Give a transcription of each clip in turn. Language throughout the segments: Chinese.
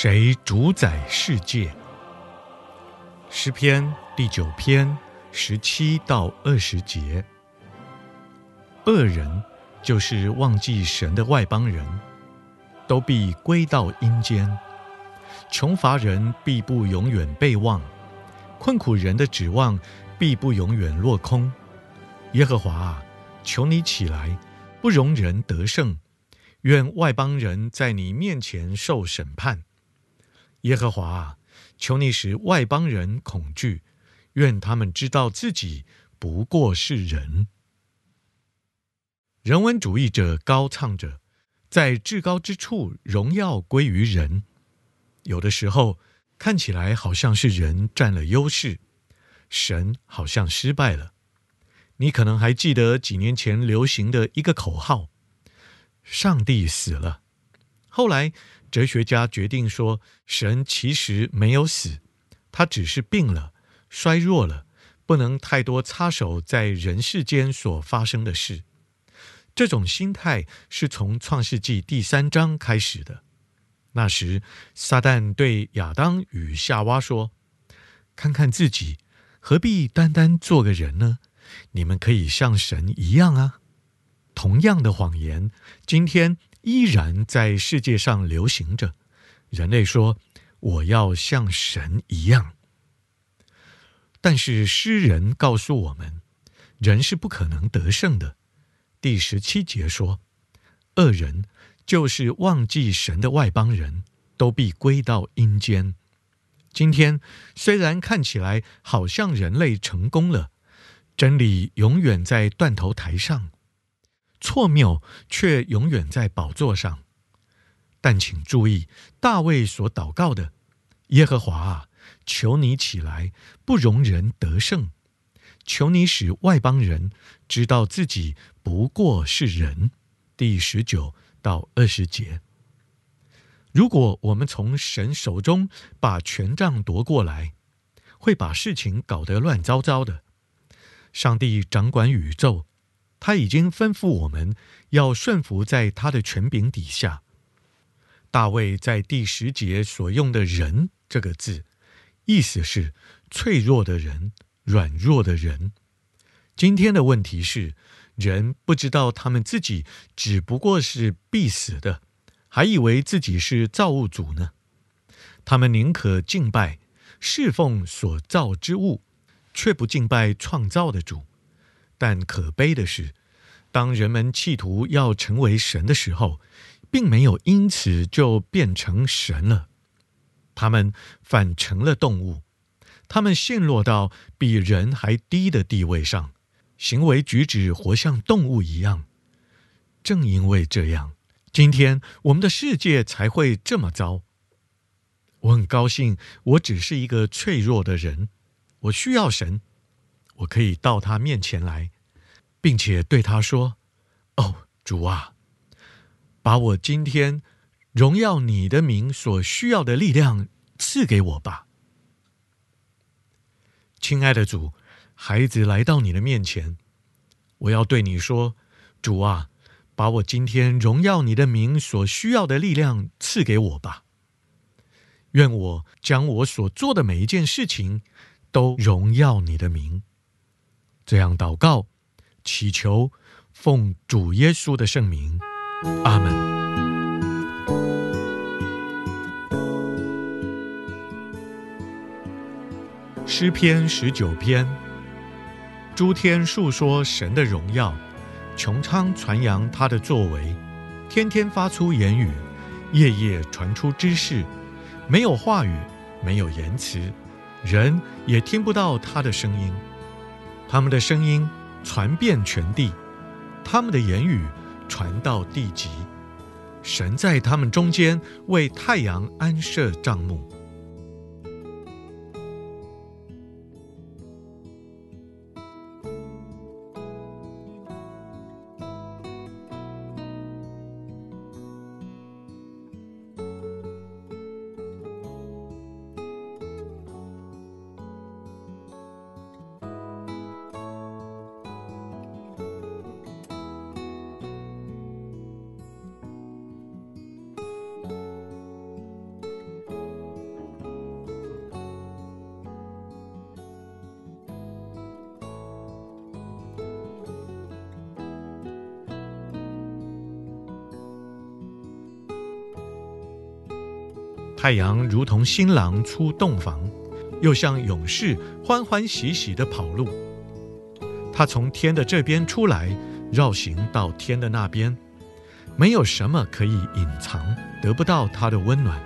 谁主宰世界？诗篇第九篇十七到二十节。恶人就是忘记神的外邦人，都必归到阴间；穷乏人必不永远被忘，困苦人的指望必不永远落空。耶和华啊，求你起来，不容人得胜，愿外邦人在你面前受审判。耶和华，求你使外邦人恐惧，愿他们知道自己不过是人。人文主义者高唱着，在至高之处荣耀归于人。有的时候看起来好像是人占了优势，神好像失败了。你可能还记得几年前流行的一个口号：“上帝死了。”后来，哲学家决定说，神其实没有死，他只是病了、衰弱了，不能太多插手在人世间所发生的事。这种心态是从创世纪第三章开始的。那时，撒旦对亚当与夏娃说：“看看自己，何必单单做个人呢？你们可以像神一样啊！”同样的谎言，今天。依然在世界上流行着。人类说：“我要像神一样。”但是诗人告诉我们，人是不可能得胜的。第十七节说：“恶人就是忘记神的外邦人，都必归到阴间。”今天虽然看起来好像人类成功了，真理永远在断头台上。错谬却永远在宝座上，但请注意，大卫所祷告的：“耶和华啊，求你起来，不容人得胜；求你使外邦人知道自己不过是人。”第十九到二十节。如果我们从神手中把权杖夺过来，会把事情搞得乱糟糟的。上帝掌管宇宙。他已经吩咐我们要顺服在他的权柄底下。大卫在第十节所用的“人”这个字，意思是脆弱的人、软弱的人。今天的问题是，人不知道他们自己只不过是必死的，还以为自己是造物主呢。他们宁可敬拜、侍奉所造之物，却不敬拜创造的主。但可悲的是，当人们企图要成为神的时候，并没有因此就变成神了。他们反成了动物，他们陷落到比人还低的地位上，行为举止活像动物一样。正因为这样，今天我们的世界才会这么糟。我很高兴，我只是一个脆弱的人，我需要神。我可以到他面前来，并且对他说：“哦，主啊，把我今天荣耀你的名所需要的力量赐给我吧。”亲爱的主，孩子来到你的面前，我要对你说：“主啊，把我今天荣耀你的名所需要的力量赐给我吧。愿我将我所做的每一件事情都荣耀你的名。”这样祷告、祈求，奉主耶稣的圣名，阿门。诗篇十九篇，诸天述说神的荣耀，穹苍传扬他的作为，天天发出言语，夜夜传出知识。没有话语，没有言辞，人也听不到他的声音。他们的声音传遍全地，他们的言语传到地极。神在他们中间为太阳安设帐幕。太阳如同新郎出洞房，又像勇士欢欢喜喜地跑路。他从天的这边出来，绕行到天的那边，没有什么可以隐藏，得不到他的温暖。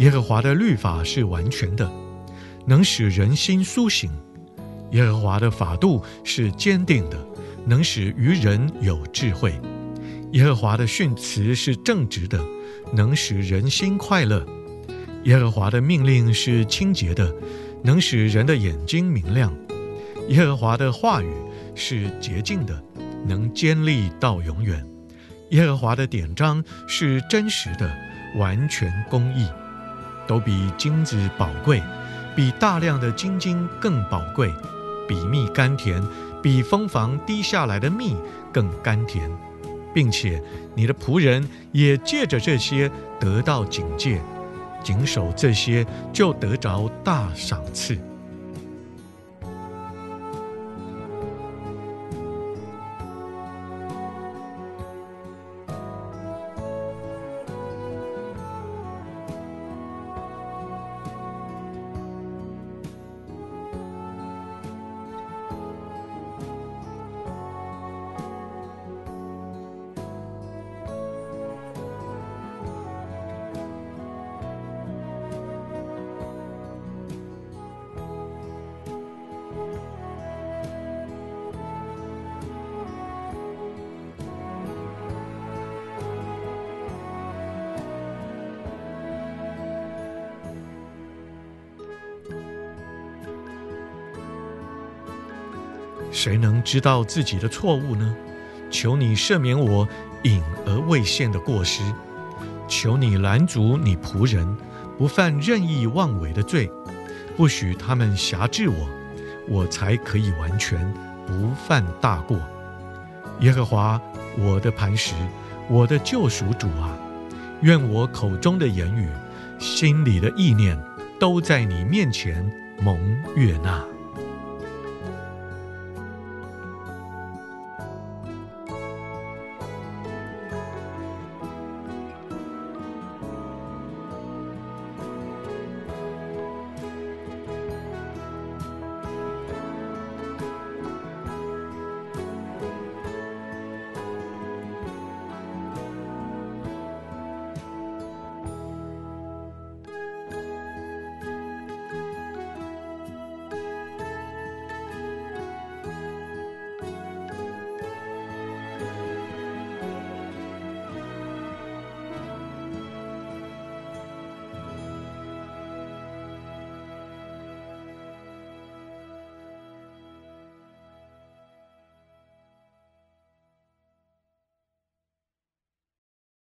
耶和华的律法是完全的，能使人心苏醒；耶和华的法度是坚定的，能使愚人有智慧；耶和华的训词是正直的，能使人心快乐；耶和华的命令是清洁的，能使人的眼睛明亮；耶和华的话语是洁净的，能坚立到永远；耶和华的典章是真实的，完全公义。都比金子宝贵，比大量的金金更宝贵，比蜜甘甜，比蜂房滴下来的蜜更甘甜，并且你的仆人也借着这些得到警戒，谨守这些就得着大赏赐。谁能知道自己的错误呢？求你赦免我隐而未现的过失，求你拦阻你仆人不犯任意妄为的罪，不许他们辖制我，我才可以完全不犯大过。耶和华，我的磐石，我的救赎主啊，愿我口中的言语、心里的意念，都在你面前蒙悦纳。